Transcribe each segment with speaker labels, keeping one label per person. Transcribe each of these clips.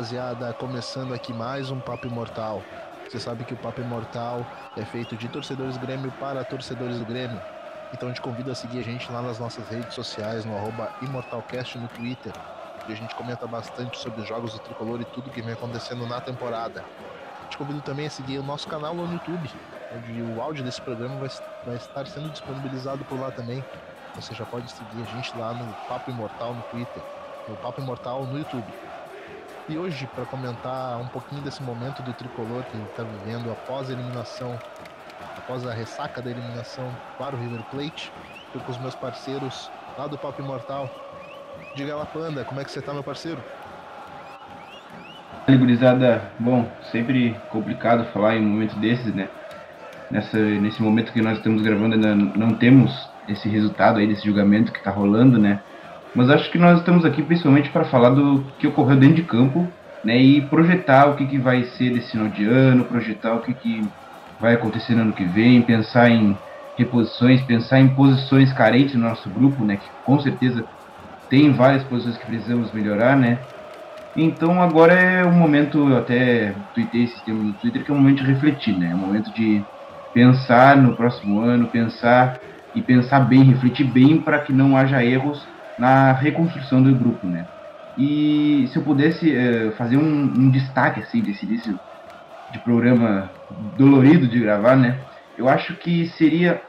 Speaker 1: rapaziada, começando aqui mais um Papo Imortal. Você sabe que o Papo Imortal é feito de torcedores do Grêmio para torcedores do Grêmio. Então a gente convida a seguir a gente lá nas nossas redes sociais, no ImortalCast no Twitter, que a gente comenta bastante sobre os jogos do Tricolor e tudo que vem acontecendo na temporada. Te convido também a seguir o nosso canal no YouTube, onde o áudio desse programa vai, vai estar sendo disponibilizado por lá também. Você já pode seguir a gente lá no Papo Imortal no Twitter, no Papo Imortal no YouTube. E hoje, para comentar um pouquinho desse momento do tricolor que está vivendo após a eliminação, após a ressaca da eliminação para o River Plate, estou com os meus parceiros lá do Papo Imortal. Diga lá, Panda, como é que você está, meu parceiro?
Speaker 2: Gurizada, bom, sempre complicado falar em um momento desses, né? Nessa, nesse momento que nós estamos gravando, ainda não temos esse resultado aí, desse julgamento que está rolando, né? Mas acho que nós estamos aqui principalmente para falar do que ocorreu dentro de campo, né? E projetar o que, que vai ser desse final de ano, projetar o que, que vai acontecer no ano que vem, pensar em reposições, pensar em posições carentes no nosso grupo, né? Que com certeza tem várias posições que precisamos melhorar, né? Então agora é o momento, eu até tuitei esse tema no Twitter, que é o momento de refletir, né? É o momento de pensar no próximo ano, pensar e pensar bem, refletir bem para que não haja erros na reconstrução do grupo, né? E se eu pudesse é, fazer um, um, destaque assim desse início de programa dolorido de gravar, né? Eu acho que seria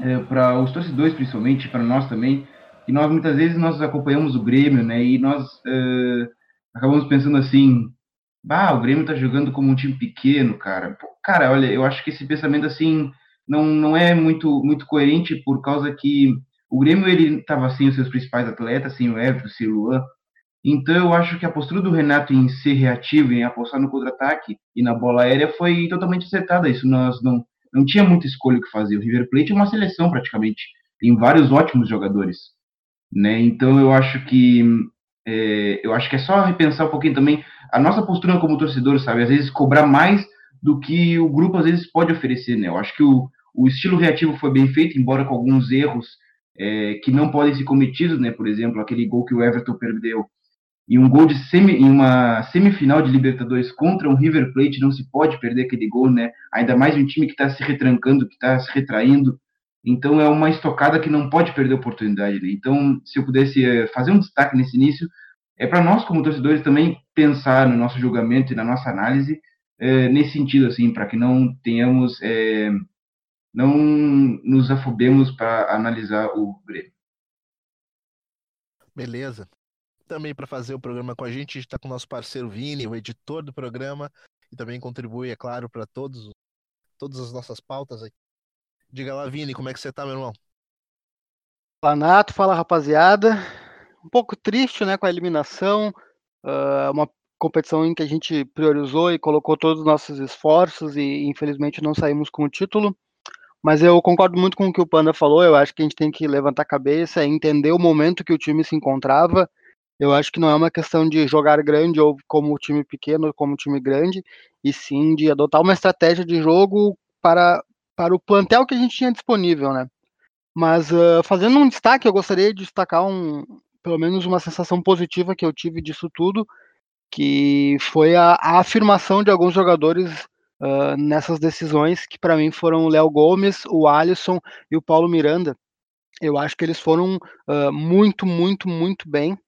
Speaker 2: é, para os torcedores principalmente, para nós também, que nós muitas vezes nós acompanhamos o Grêmio, né? E nós é, acabamos pensando assim, bah, o Grêmio tá jogando como um time pequeno, cara. Pô, cara, olha, eu acho que esse pensamento assim não, não é muito muito coerente por causa que o Grêmio ele estava sem os seus principais atletas, sem o Everton, sem o Luan. Então eu acho que a postura do Renato em ser reativo, em apostar no contra-ataque e na bola aérea foi totalmente acertada. Isso nós não não tinha muita escolha o que fazer. O River Plate é uma seleção praticamente, tem vários ótimos jogadores, né? Então eu acho que é, eu acho que é só repensar um pouquinho também a nossa postura como torcedor, sabe? Às vezes cobrar mais do que o grupo às vezes pode oferecer, né? Eu acho que o, o estilo reativo foi bem feito, embora com alguns erros é, que não podem ser cometidos, né? Por exemplo, aquele gol que o Everton perdeu e um gol de semi, em uma semifinal de Libertadores contra um River Plate não se pode perder aquele gol, né? Ainda mais um time que está se retrancando, que está se retraindo. Então é uma estocada que não pode perder a oportunidade. Né? Então, se eu pudesse é, fazer um destaque nesse início, é para nós como torcedores também pensar no nosso julgamento e na nossa análise é, nesse sentido, assim, para que não tenhamos é, não nos afobemos para analisar o Grêmio.
Speaker 1: Beleza. Também para fazer o programa com a gente, a gente está com o nosso parceiro Vini, o editor do programa, e também contribui, é claro, para todos todas as nossas pautas aqui. Diga lá, Vini, como é que você tá, meu irmão?
Speaker 3: Fala, Nato, fala, rapaziada. Um pouco triste, né, com a eliminação. Uh, uma competição em que a gente priorizou e colocou todos os nossos esforços e infelizmente não saímos com o título. Mas eu concordo muito com o que o Panda falou. Eu acho que a gente tem que levantar a cabeça entender o momento que o time se encontrava. Eu acho que não é uma questão de jogar grande ou como time pequeno ou como time grande, e sim de adotar uma estratégia de jogo para, para o plantel que a gente tinha disponível, né? Mas uh, fazendo um destaque, eu gostaria de destacar um, pelo menos uma sensação positiva que eu tive disso tudo, que foi a, a afirmação de alguns jogadores uh, nessas decisões, que para mim foram o Léo Gomes, o Alisson e o Paulo Miranda. Eu acho que eles foram uh, muito, muito, muito bem.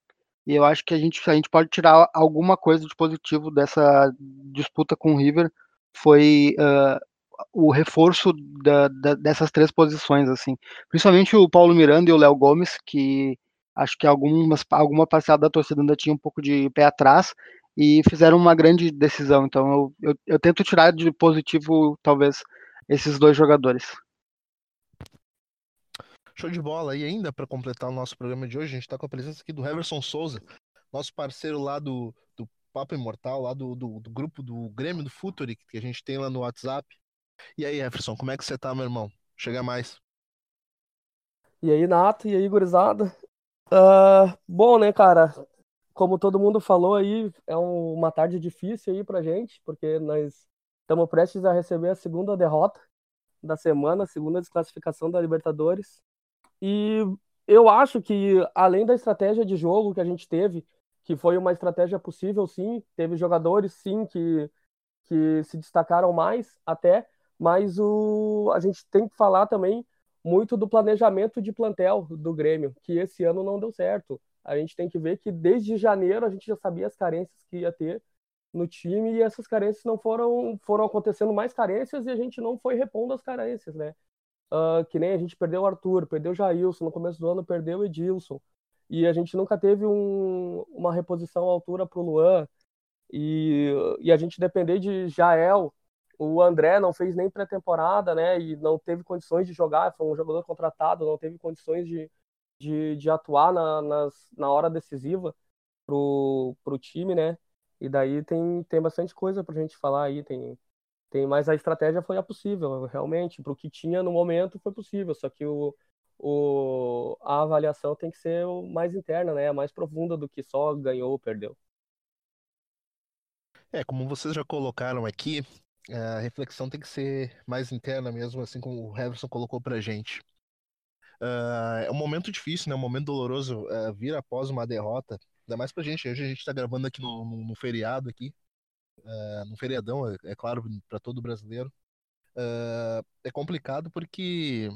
Speaker 3: E eu acho que a gente, a gente pode tirar alguma coisa de positivo dessa disputa com o River. Foi uh, o reforço da, da, dessas três posições, assim. Principalmente o Paulo Miranda e o Léo Gomes, que acho que algumas, alguma parcela da torcida ainda tinha um pouco de pé atrás, e fizeram uma grande decisão. Então eu, eu, eu tento tirar de positivo, talvez, esses dois jogadores.
Speaker 1: Show de bola. E ainda para completar o nosso programa de hoje, a gente está com a presença aqui do Heverson Souza, nosso parceiro lá do, do Papo Imortal, lá do, do, do grupo do Grêmio do Futuri, que a gente tem lá no WhatsApp. E aí, Everson, como é que você tá, meu irmão? Chega mais.
Speaker 4: E aí, Nato, e aí, gurizada? Uh, bom, né, cara? Como todo mundo falou aí, é um, uma tarde difícil aí pra gente, porque nós estamos prestes a receber a segunda derrota da semana, a segunda desclassificação da Libertadores. E eu acho que, além da estratégia de jogo que a gente teve, que foi uma estratégia possível, sim. Teve jogadores, sim, que, que se destacaram mais até, mas o, a gente tem que falar também muito do planejamento de plantel do Grêmio, que esse ano não deu certo. A gente tem que ver que desde janeiro a gente já sabia as carências que ia ter no time e essas carências não foram foram acontecendo mais carências e a gente não foi repondo as carências, né? Uh, que nem a gente perdeu o Arthur, perdeu o Jailson, no começo do ano perdeu o Edilson e a gente nunca teve um, uma reposição à altura para o Luan e, e a gente depender de Jael o André não fez nem pré-temporada, né? E não teve condições de jogar, foi um jogador contratado, não teve condições de, de, de atuar na, nas, na hora decisiva pro, pro time, né? E daí tem, tem bastante coisa pra gente falar aí, tem, tem, mas a estratégia foi a possível, realmente, pro que tinha no momento foi possível, só que o, o, a avaliação tem que ser mais interna, né? Mais profunda do que só ganhou ou perdeu.
Speaker 1: É, como vocês já colocaram aqui, a reflexão tem que ser mais interna mesmo, assim como o Heverson colocou pra gente. Uh, é um momento difícil, né? Um momento doloroso uh, vir após uma derrota. Ainda mais pra gente. Hoje a gente tá gravando aqui no, no, no feriado aqui. Uh, no feriadão, é, é claro, para todo brasileiro. Uh, é complicado porque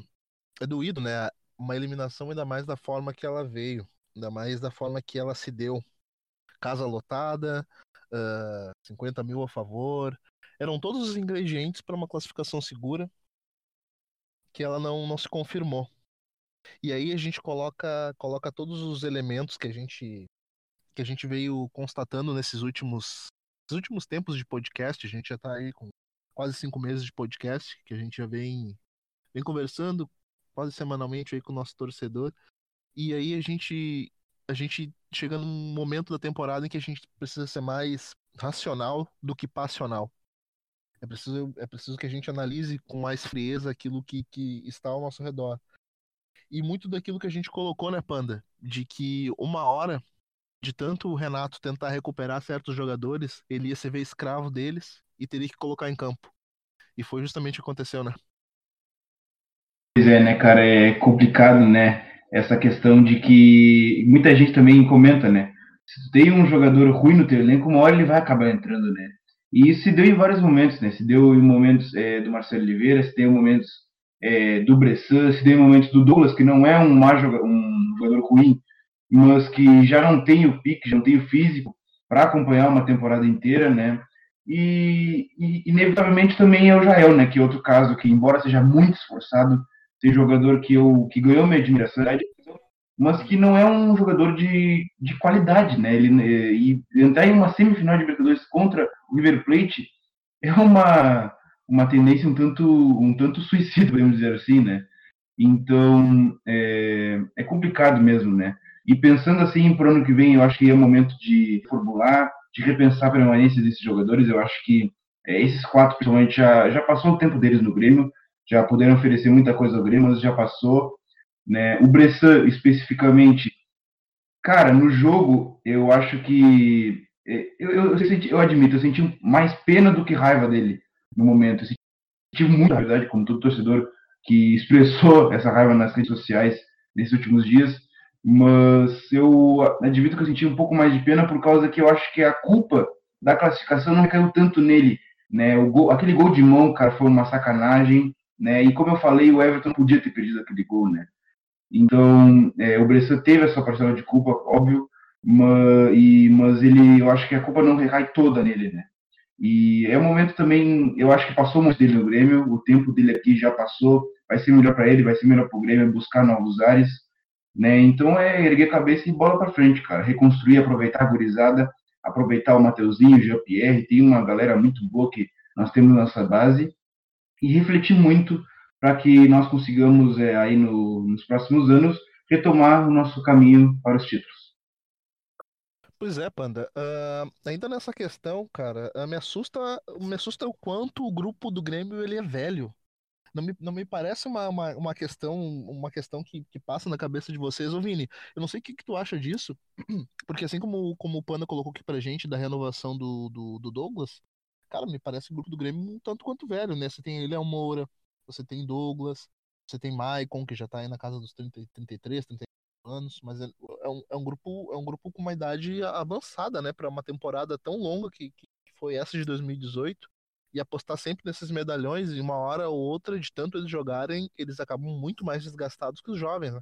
Speaker 1: é doído, né? Uma eliminação ainda mais da forma que ela veio. Ainda mais da forma que ela se deu. Casa lotada, uh, 50 mil a favor, eram todos os ingredientes para uma classificação segura que ela não, não se confirmou. E aí a gente coloca, coloca todos os elementos que a gente que a gente veio constatando nesses últimos, nesses últimos tempos de podcast. A gente já está aí com quase cinco meses de podcast, que a gente já vem, vem conversando quase semanalmente aí com o nosso torcedor. E aí a gente a gente chega num momento da temporada em que a gente precisa ser mais racional do que passional. É preciso, é preciso que a gente analise com mais frieza aquilo que, que está ao nosso redor. E muito daquilo que a gente colocou, né, Panda? De que uma hora, de tanto o Renato tentar recuperar certos jogadores, ele ia se ver escravo deles e teria que colocar em campo. E foi justamente o que aconteceu, né?
Speaker 2: Pois é, né, cara? É complicado, né? Essa questão de que muita gente também comenta, né? Se tem um jogador ruim no teu elenco, uma hora ele vai acabar entrando, né? E isso se deu em vários momentos, né? Se deu em momentos é, do Marcelo Oliveira, se deu em momentos é, do Bressan, se deu em momentos do Douglas, que não é um, um jogador ruim, mas que já não tem o pique, já não tem o físico para acompanhar uma temporada inteira, né? E, e, inevitavelmente também é o Jael, né? Que é outro caso que, embora seja muito esforçado, tem jogador que, eu, que ganhou minha admiração, mas que não é um jogador de, de qualidade, né? Ele, e entrar em uma semifinal de Libertadores contra o River Plate é uma, uma tendência um tanto, um tanto suicida, podemos dizer assim, né? Então, é, é complicado mesmo, né? E pensando assim para o ano que vem, eu acho que é momento de formular, de repensar a permanência desses jogadores. Eu acho que é, esses quatro, principalmente, já, já passou o tempo deles no Grêmio, já puderam oferecer muita coisa ao Grêmio, mas já passou. Né? O Bressan, especificamente, cara, no jogo, eu acho que. É, eu, eu, eu, senti, eu admito, eu senti mais pena do que raiva dele no momento. Eu senti muito, na verdade, como todo torcedor que expressou essa raiva nas redes sociais nesses últimos dias. Mas eu admito que eu senti um pouco mais de pena por causa que eu acho que a culpa da classificação não caiu tanto nele. Né? O gol, aquele gol de mão, cara, foi uma sacanagem. Né? E como eu falei, o Everton podia ter perdido aquele gol, né? Então, é, o Bressan teve essa parcela de culpa, óbvio, mas, e, mas ele, eu acho que a culpa não recai toda nele, né? E é um momento também, eu acho que passou muito dele no Grêmio, o tempo dele aqui já passou, vai ser melhor para ele, vai ser melhor para o Grêmio, buscar novos ares, né? Então é erguer a cabeça e bola para frente, cara, reconstruir, aproveitar a gurizada, aproveitar o Mateuzinho, o Jean-Pierre, tem uma galera muito boa que nós temos na nossa base, e refletir muito para que nós consigamos, é, aí no, nos próximos anos, retomar o nosso caminho para os títulos.
Speaker 1: Pois é, Panda. Uh, ainda nessa questão, cara, uh, me assusta, me assusta o quanto o grupo do Grêmio ele é velho. Não me, não me parece uma, uma, uma questão uma questão que, que passa na cabeça de vocês, ô Vini. Eu não sei o que, que tu acha disso, porque assim como, como o Panda colocou aqui pra gente da renovação do, do, do Douglas, cara, me parece o grupo do Grêmio um tanto quanto velho, né? Você tem Léo Moura, você tem Douglas, você tem Maicon, que já tá aí na casa dos 30, 33, 34 anos, mas é, é um, é um grupo é um grupo com uma idade avançada, né, para uma temporada tão longa que, que foi essa de 2018 e apostar sempre nesses medalhões e uma hora ou outra de tanto eles jogarem, eles acabam muito mais desgastados que os jovens, né?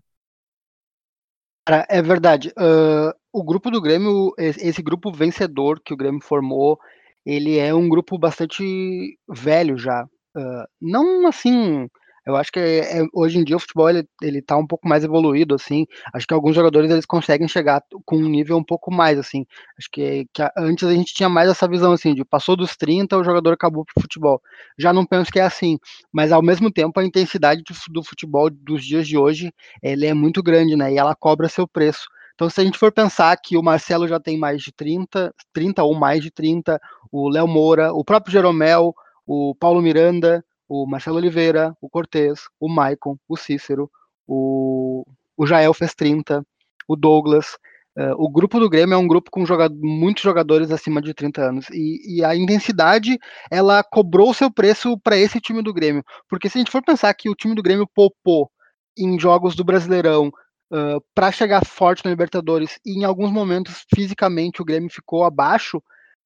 Speaker 3: É verdade. Uh, o grupo do Grêmio, esse grupo vencedor que o Grêmio formou, ele é um grupo bastante velho já. Uh, não assim eu acho que é, hoje em dia o futebol ele, ele tá um pouco mais evoluído, assim. Acho que alguns jogadores eles conseguem chegar com um nível um pouco mais, assim. Acho que, que a, antes a gente tinha mais essa visão, assim, de passou dos 30, o jogador acabou pro futebol. Já não penso que é assim, mas ao mesmo tempo a intensidade do, do futebol dos dias de hoje, ele é muito grande, né? E ela cobra seu preço. Então, se a gente for pensar que o Marcelo já tem mais de 30, 30 ou mais de 30, o Léo Moura, o próprio Jeromel, o Paulo Miranda, o Marcelo Oliveira, o Cortez, o Maicon, o Cícero, o, o Jael fez 30, o Douglas. Uh, o grupo do Grêmio é um grupo com muitos jogadores acima de 30 anos. E, e a intensidade, ela cobrou seu preço para esse time do Grêmio. Porque se a gente for pensar que o time do Grêmio poupou em jogos do Brasileirão uh, para chegar forte na Libertadores e em alguns momentos fisicamente o Grêmio ficou abaixo,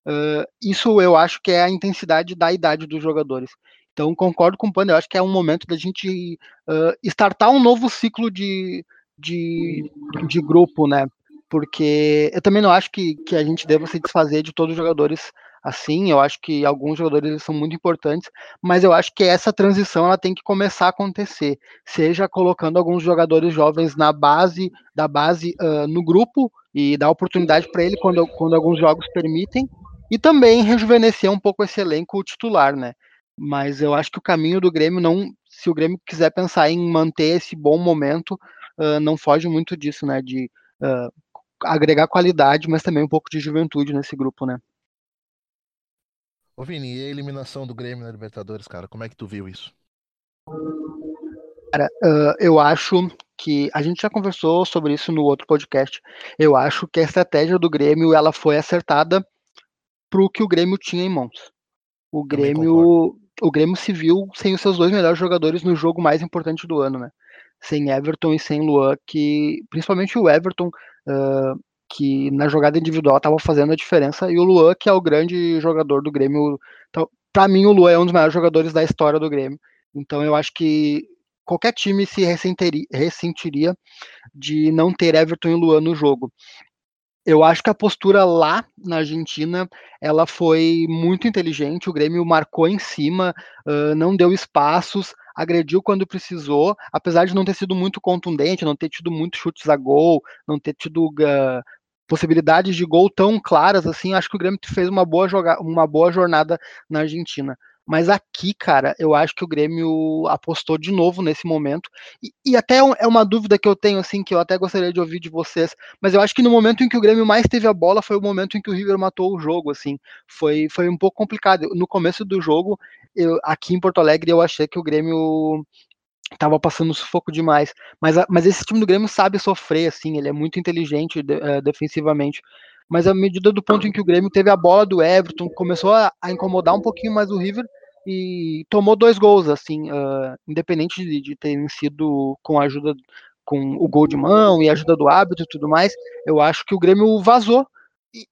Speaker 3: uh, isso eu acho que é a intensidade da idade dos jogadores. Então, concordo com o Panda, eu acho que é um momento da gente uh, startar um novo ciclo de, de, de grupo, né? Porque eu também não acho que, que a gente deva se desfazer de todos os jogadores assim, eu acho que alguns jogadores são muito importantes, mas eu acho que essa transição ela tem que começar a acontecer, seja colocando alguns jogadores jovens na base, da base uh, no grupo e dar oportunidade para ele quando, quando alguns jogos permitem, e também rejuvenescer um pouco esse elenco titular, né? Mas eu acho que o caminho do Grêmio não. Se o Grêmio quiser pensar em manter esse bom momento, uh, não foge muito disso, né? De uh, agregar qualidade, mas também um pouco de juventude nesse grupo, né?
Speaker 1: Ô Vini, e a eliminação do Grêmio na Libertadores, cara? Como é que tu viu isso?
Speaker 3: Cara, uh, eu acho que a gente já conversou sobre isso no outro podcast. Eu acho que a estratégia do Grêmio ela foi acertada para o que o Grêmio tinha em mãos. O Grêmio o Grêmio se viu sem os seus dois melhores jogadores no jogo mais importante do ano, né? Sem Everton e sem Luan, que principalmente o Everton, uh, que na jogada individual estava fazendo a diferença, e o Luan, que é o grande jogador do Grêmio. Então, para mim, o Luan é um dos maiores jogadores da história do Grêmio. Então, eu acho que qualquer time se ressentiria de não ter Everton e Luan no jogo eu acho que a postura lá na Argentina ela foi muito inteligente. O Grêmio marcou em cima, uh, não deu espaços, agrediu quando precisou, apesar de não ter sido muito contundente, não ter tido muitos chutes a gol, não ter tido uh, possibilidades de gol tão claras assim. Acho que o Grêmio fez uma boa, joga uma boa jornada na Argentina. Mas aqui, cara, eu acho que o Grêmio apostou de novo nesse momento. E, e até é uma dúvida que eu tenho, assim, que eu até gostaria de ouvir de vocês. Mas eu acho que no momento em que o Grêmio mais teve a bola foi o momento em que o River matou o jogo, assim. Foi, foi um pouco complicado. No começo do jogo, eu, aqui em Porto Alegre, eu achei que o Grêmio tava passando sufoco demais. Mas, mas esse time do Grêmio sabe sofrer, assim, ele é muito inteligente uh, defensivamente mas à medida do ponto em que o Grêmio teve a bola do Everton, começou a, a incomodar um pouquinho mais o River e tomou dois gols, assim, uh, independente de, de terem sido com a ajuda, com o gol de mão e a ajuda do hábito e tudo mais, eu acho que o Grêmio vazou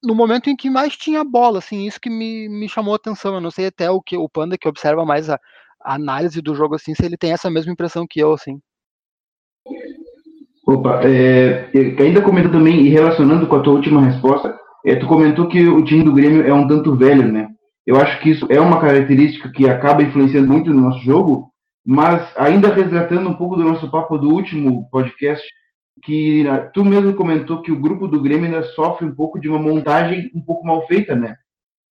Speaker 3: no momento em que mais tinha bola, assim, isso que me, me chamou a atenção. Eu não sei até o que o Panda que observa mais a, a análise do jogo, assim, se ele tem essa mesma impressão que eu, assim.
Speaker 2: Opa, é, ainda comento também, e relacionando com a tua última resposta, é, tu comentou que o time do Grêmio é um tanto velho, né? Eu acho que isso é uma característica que acaba influenciando muito no nosso jogo, mas ainda resgatando um pouco do nosso papo do último podcast, que tu mesmo comentou que o grupo do Grêmio ainda sofre um pouco de uma montagem um pouco mal feita, né?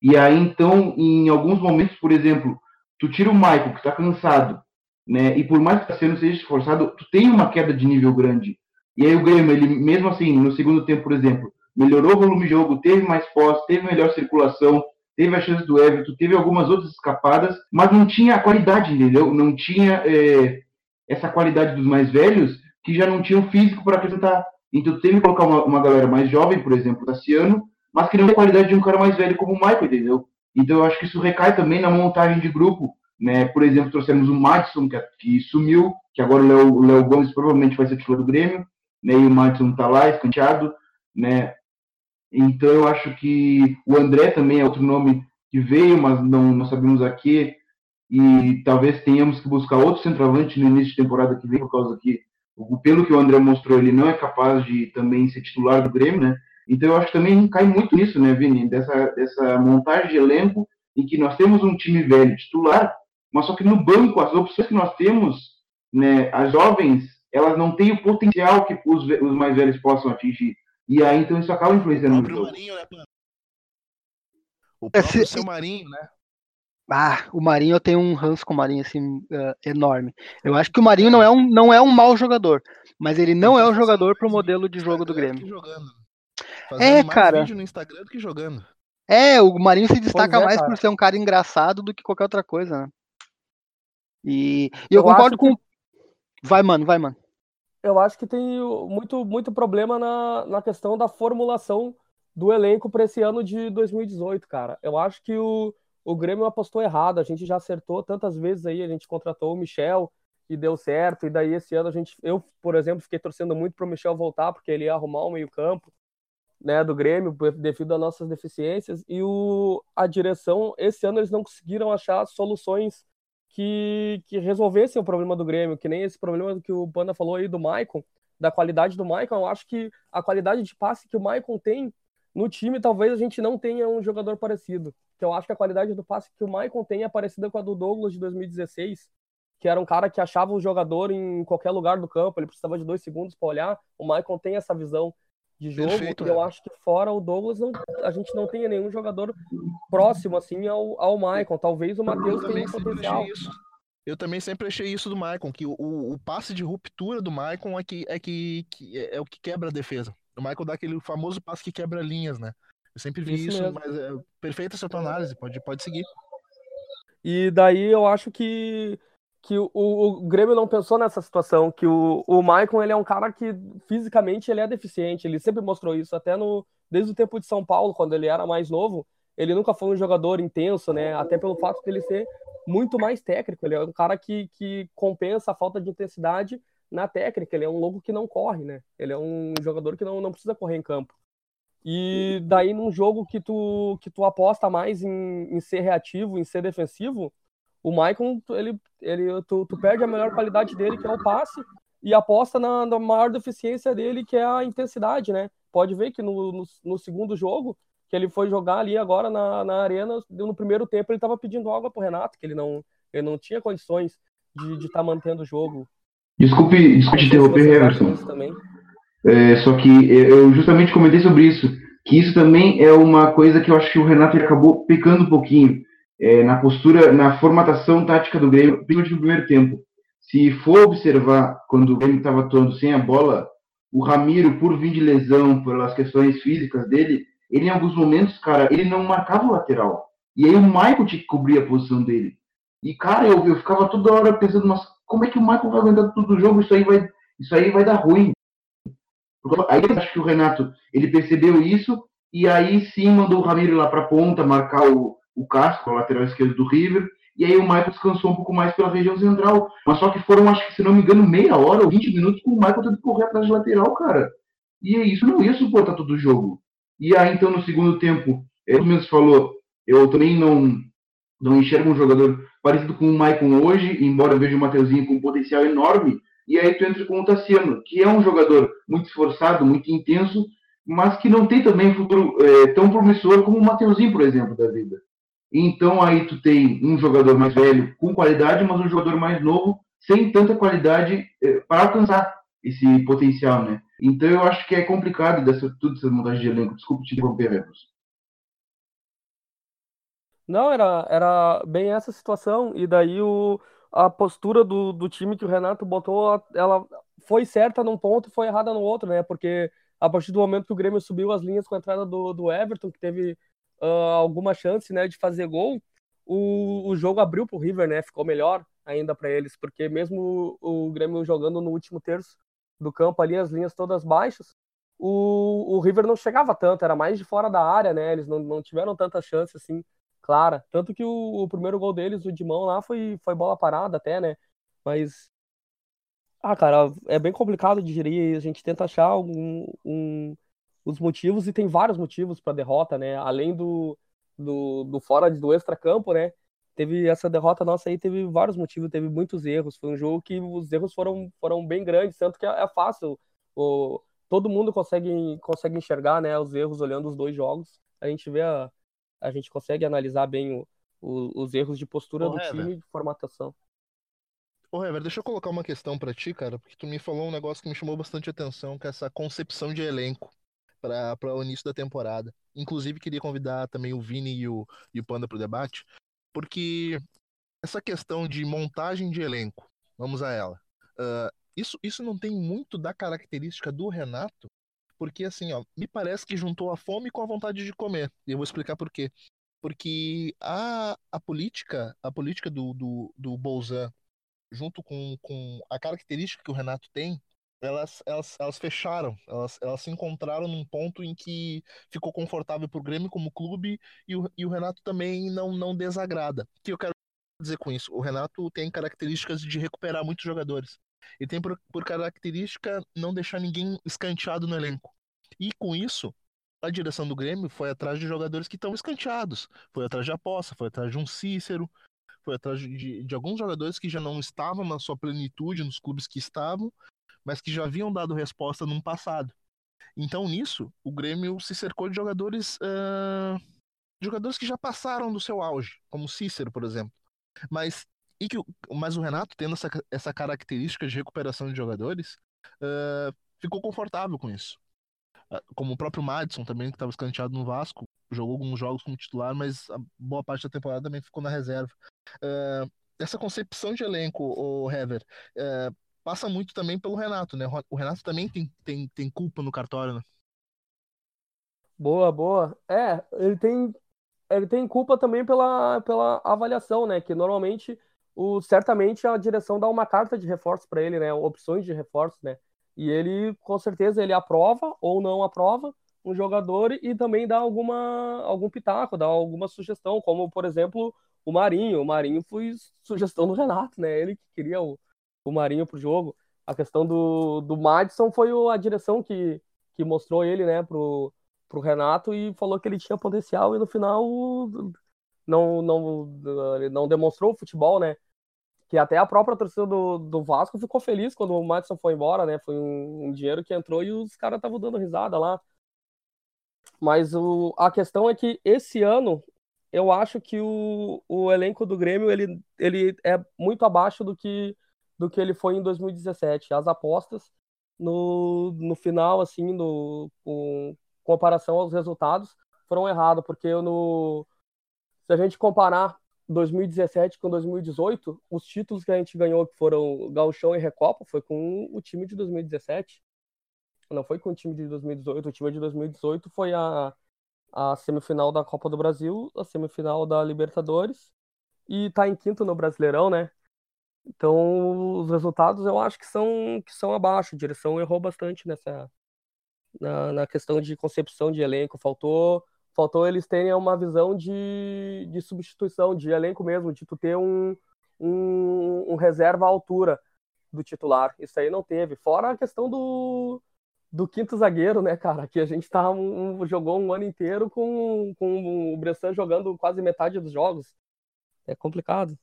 Speaker 2: E aí, então, em alguns momentos, por exemplo, tu tira o Michael, que está cansado, né? E por mais que o Tassiano seja esforçado, tu tem uma queda de nível grande. E aí o Grêmio, ele mesmo assim, no segundo tempo, por exemplo, melhorou o volume de jogo, teve mais posse, teve melhor circulação, teve a chance do Everton, teve algumas outras escapadas, mas não tinha a qualidade, entendeu? Não tinha é, essa qualidade dos mais velhos que já não tinham físico para acrescentar. Então teve que colocar uma, uma, galera mais jovem, por exemplo, Tassiano, mas que não tem a qualidade de um cara mais velho como o Michael, entendeu? Então eu acho que isso recai também na montagem de grupo, né? Por exemplo, trouxemos o Madison, que, que sumiu, que agora o Léo Gomes provavelmente vai ser titular do Grêmio. Né? E o Madison tá lá, escanteado, né? Então eu acho que o André também é outro nome que veio, mas não, não sabemos aqui. E talvez tenhamos que buscar outro centroavante no início de temporada que vem, por causa que, pelo que o André mostrou, ele não é capaz de também ser titular do Grêmio, né? Então eu acho que também cai muito nisso, né, Vini? Dessa, dessa montagem de elenco em que nós temos um time velho titular, mas só que no banco, as opções que nós temos, né, as jovens, elas não têm o potencial que os, os mais velhos possam atingir. E aí, então, isso acaba influenciando
Speaker 1: o próprio Marinho, né, O próprio Esse... seu Marinho, né?
Speaker 3: Ah, o Marinho eu tenho um ranço com o Marinho assim uh, enorme. Eu acho que o Marinho não é um não é um mau jogador, mas ele não é o jogador para o modelo de jogo do Grêmio.
Speaker 1: é, cara. vídeo no Instagram do que jogando.
Speaker 3: É, o Marinho se destaca é, mais cara. por ser um cara engraçado do que qualquer outra coisa, né? E, e eu, eu, concordo com. Que... Vai, mano, vai, mano.
Speaker 4: Eu acho que tem muito, muito problema na, na questão da formulação do elenco para esse ano de 2018, cara. Eu acho que o, o Grêmio apostou errado. A gente já acertou tantas vezes aí. A gente contratou o Michel e deu certo. E daí esse ano a gente, eu, por exemplo, fiquei torcendo muito para o Michel voltar porque ele ia arrumar o meio campo, né, do Grêmio devido às nossas deficiências. E o a direção esse ano eles não conseguiram achar soluções que, que resolvessem o problema do Grêmio, que nem esse problema que o Panda falou aí do Maicon, da qualidade do Maicon. Eu acho que a qualidade de passe que o Maicon tem no time, talvez a gente não tenha um jogador parecido. Que eu acho que a qualidade do passe que o Maicon tem é parecida com a do Douglas de 2016, que era um cara que achava o jogador em qualquer lugar do campo, ele precisava de dois segundos para olhar. O Maicon tem essa visão de jogo. Perfeito, e eu é. acho que fora o Douglas, não, a gente não tenha nenhum jogador próximo assim ao, ao Maicon. Talvez o Matheus tenha um potencial.
Speaker 1: Eu também sempre achei isso do Maicon, que o, o, passe de ruptura do Maicon é, que, é, que, que é, é o que quebra a defesa. O Michael dá aquele famoso passe que quebra linhas, né? Eu sempre vi isso, isso mas é perfeita essa tua análise, pode, pode seguir.
Speaker 4: E daí eu acho que, que o, o Grêmio não pensou nessa situação, que o, o Maicon ele é um cara que fisicamente ele é deficiente, ele sempre mostrou isso, até no desde o tempo de São Paulo, quando ele era mais novo, ele nunca foi um jogador intenso, né? Até pelo fato dele ser muito mais técnico, ele é um cara que, que compensa a falta de intensidade na técnica, ele é um lobo que não corre, né? Ele é um jogador que não, não precisa correr em campo. E daí num jogo que tu, que tu aposta mais em, em ser reativo, em ser defensivo, o Maicon, ele, ele, tu, tu perde a melhor qualidade dele, que é o passe, e aposta na, na maior deficiência dele, que é a intensidade, né? Pode ver que no, no, no segundo jogo, que ele foi jogar ali agora na, na arena, no primeiro tempo ele estava pedindo água pro Renato, que ele não, ele não tinha condições de estar tá mantendo o jogo.
Speaker 2: Desculpe, desculpe interromper, Everson. É, só que eu justamente comentei sobre isso, que isso também é uma coisa que eu acho que o Renato acabou pecando um pouquinho é, na postura, na formatação tática do Grêmio, principalmente no primeiro tempo. Se for observar, quando o Grêmio estava atuando sem a bola, o Ramiro, por vir de lesão, pelas questões físicas dele, ele em alguns momentos, cara, ele não marcava o lateral. E aí o Michael tinha que cobrir a posição dele. E, cara, eu, eu ficava toda hora pensando, mas como é que o Michael vai aguentar todo o jogo? Isso aí vai, isso aí vai dar ruim. Aí eu acho que o Renato ele percebeu isso e aí sim mandou o Ramiro lá para a ponta marcar o, o casco, a lateral esquerdo do River. E aí o Michael descansou um pouco mais pela região central. Mas só que foram, acho que se não me engano, meia hora ou 20 minutos com o Michael tendo que correr atrás de lateral, cara. E isso não ia suportar todo o jogo. E aí então no segundo tempo, ele mesmo falou, eu também não, não enxergo um jogador parecido com o Maicon hoje, embora eu veja o Mateuzinho com um potencial enorme, e aí tu entra com o Tassiano, que é um jogador muito esforçado, muito intenso, mas que não tem também futuro é, tão promissor como o Mateuzinho, por exemplo, da vida. Então aí tu tem um jogador mais velho com qualidade, mas um jogador mais novo sem tanta qualidade é, para alcançar esse potencial, né? Então eu acho que é complicado dessa tudo essa montagem de elenco. Desculpe te interromper, Rebus.
Speaker 4: Não, era, era bem essa situação. E daí o, a postura do, do time que o Renato botou, ela foi certa num ponto e foi errada no outro, né? Porque a partir do momento que o Grêmio subiu as linhas com a entrada do, do Everton, que teve uh, alguma chance né, de fazer gol, o, o jogo abriu pro River, né? Ficou melhor ainda para eles, porque mesmo o, o Grêmio jogando no último terço do campo ali, as linhas todas baixas, o, o River não chegava tanto, era mais de fora da área, né? Eles não, não tiveram tanta chance assim clara. Tanto que o, o primeiro gol deles, o de mão lá, foi, foi bola parada até, né? Mas Ah, cara, é bem complicado de gerir. A gente tenta achar um, um os motivos e tem vários motivos para derrota, né? Além do, do, do fora do extra-campo, né? Teve essa derrota nossa aí, teve vários motivos, teve muitos erros. Foi um jogo que os erros foram, foram bem grandes, tanto que é, é fácil. O, todo mundo consegue, consegue enxergar né, os erros olhando os dois jogos. A gente vê a, a gente consegue analisar bem o, o, os erros de postura do time e de formatação.
Speaker 1: Ô, Hever, deixa eu colocar uma questão para ti, cara, porque tu me falou um negócio que me chamou bastante atenção, que é essa concepção de elenco para o início da temporada. Inclusive, queria convidar também o Vini e o, e o Panda para o debate, porque essa questão de montagem de elenco, vamos a ela. Uh, isso, isso não tem muito da característica do Renato, porque assim, ó, me parece que juntou a fome com a vontade de comer. E eu vou explicar por quê. Porque a, a política, a política do, do, do Bolzan, junto com, com a característica que o Renato tem, elas, elas, elas fecharam, elas, elas se encontraram num ponto em que ficou confortável para o Grêmio como clube e o, e o Renato também não, não desagrada. O que eu quero dizer com isso? O Renato tem características de recuperar muitos jogadores. Ele tem por, por característica não deixar ninguém escanteado no elenco. E com isso, a direção do Grêmio foi atrás de jogadores que estão escanteados. Foi atrás de Aposta, foi atrás de um Cícero, foi atrás de, de alguns jogadores que já não estavam na sua plenitude nos clubes que estavam mas que já haviam dado resposta no passado. Então, nisso, o Grêmio se cercou de jogadores, uh, jogadores que já passaram do seu auge, como Cícero, por exemplo. Mas, e que, mas o Renato, tendo essa, essa característica de recuperação de jogadores, uh, ficou confortável com isso. Uh, como o próprio Madison também, que estava escanteado no Vasco, jogou alguns jogos como titular, mas a boa parte da temporada também ficou na reserva. essa concepção de elenco, o Hever, passa muito também pelo Renato, né? O Renato também tem, tem, tem culpa no cartório, né?
Speaker 4: Boa, boa. É, ele tem, ele tem culpa também pela, pela avaliação, né? Que normalmente, o, certamente, a direção dá uma carta de reforço para ele, né? Opções de reforço, né? E ele, com certeza, ele aprova ou não aprova um jogador e também dá alguma, algum pitaco, dá alguma sugestão, como, por exemplo, o Marinho. O Marinho foi sugestão do Renato, né? Ele que queria o, o Marinho pro jogo. A questão do, do Madison foi a direção que, que mostrou ele, né, pro, pro Renato e falou que ele tinha potencial e no final não, não, não demonstrou o futebol, né? Que até a própria torcida do, do Vasco ficou feliz quando o Madison foi embora, né? Foi um, um dinheiro que entrou e os caras estavam dando risada lá. Mas o, a questão é que esse ano eu acho que o, o elenco do Grêmio ele, ele é muito abaixo do que do que ele foi em 2017. As apostas no, no final, assim, no, com comparação aos resultados, foram erradas, porque no, se a gente comparar 2017 com 2018, os títulos que a gente ganhou, que foram Gauchão e Recopa, foi com o time de 2017. Não foi com o time de 2018. O time de 2018 foi a, a semifinal da Copa do Brasil, a semifinal da Libertadores e tá em quinto no Brasileirão, né? Então, os resultados eu acho que são, que são abaixo. A direção errou bastante nessa na, na questão de concepção de elenco. Faltou faltou eles terem uma visão de, de substituição, de elenco mesmo, de tu ter um, um, um reserva à altura do titular. Isso aí não teve. Fora a questão do, do quinto zagueiro, né, cara? Que a gente tá um, jogou um ano inteiro com, com o Bressan jogando quase metade dos jogos. É complicado.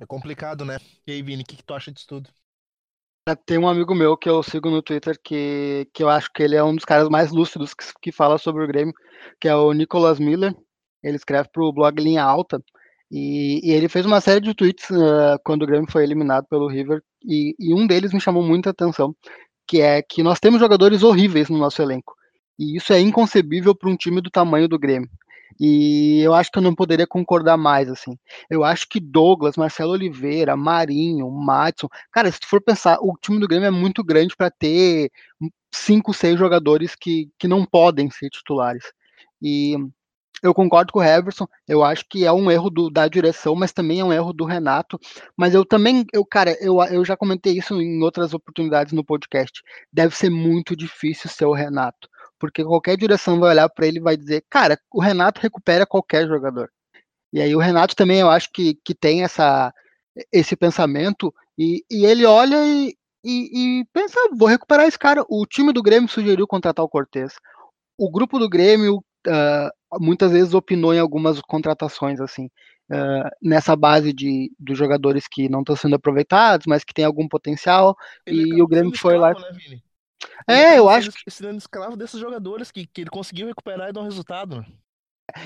Speaker 1: É complicado, né? E aí, Vini, o que, que tu acha disso tudo?
Speaker 3: Tem um amigo meu que eu sigo no Twitter que, que eu acho que ele é um dos caras mais lúcidos que, que fala sobre o Grêmio, que é o Nicolas Miller. Ele escreve para o blog Linha Alta. E, e, ele fez uma série de tweets uh, quando o Grêmio foi eliminado pelo River. E, e um deles me chamou muita atenção, que é que nós temos jogadores horríveis no nosso elenco. E isso é inconcebível para um time do tamanho do Grêmio. E eu acho que eu não poderia concordar mais, assim. Eu acho que Douglas, Marcelo Oliveira, Marinho, Matson, cara, se tu for pensar, o time do Grêmio é muito grande para ter cinco, seis jogadores que, que não podem ser titulares. E eu concordo com o Everson, eu acho que é um erro do, da direção, mas também é um erro do Renato. Mas eu também, eu, cara, eu, eu já comentei isso em outras oportunidades no podcast. Deve ser muito difícil ser o Renato porque qualquer direção vai olhar para ele e vai dizer, cara, o Renato recupera qualquer jogador. E aí o Renato também eu acho que, que tem essa esse pensamento e, e ele olha e, e, e, pensa, vou recuperar esse cara. O time do Grêmio sugeriu contratar o Cortez. O grupo do Grêmio uh, muitas vezes opinou em algumas contratações assim. Uh, nessa base de dos jogadores que não estão sendo aproveitados, mas que tem algum potencial, ele e o Grêmio foi lá. Né, é, eu acho
Speaker 1: que sendo escravo desses jogadores que, que ele conseguiu recuperar e dar um resultado.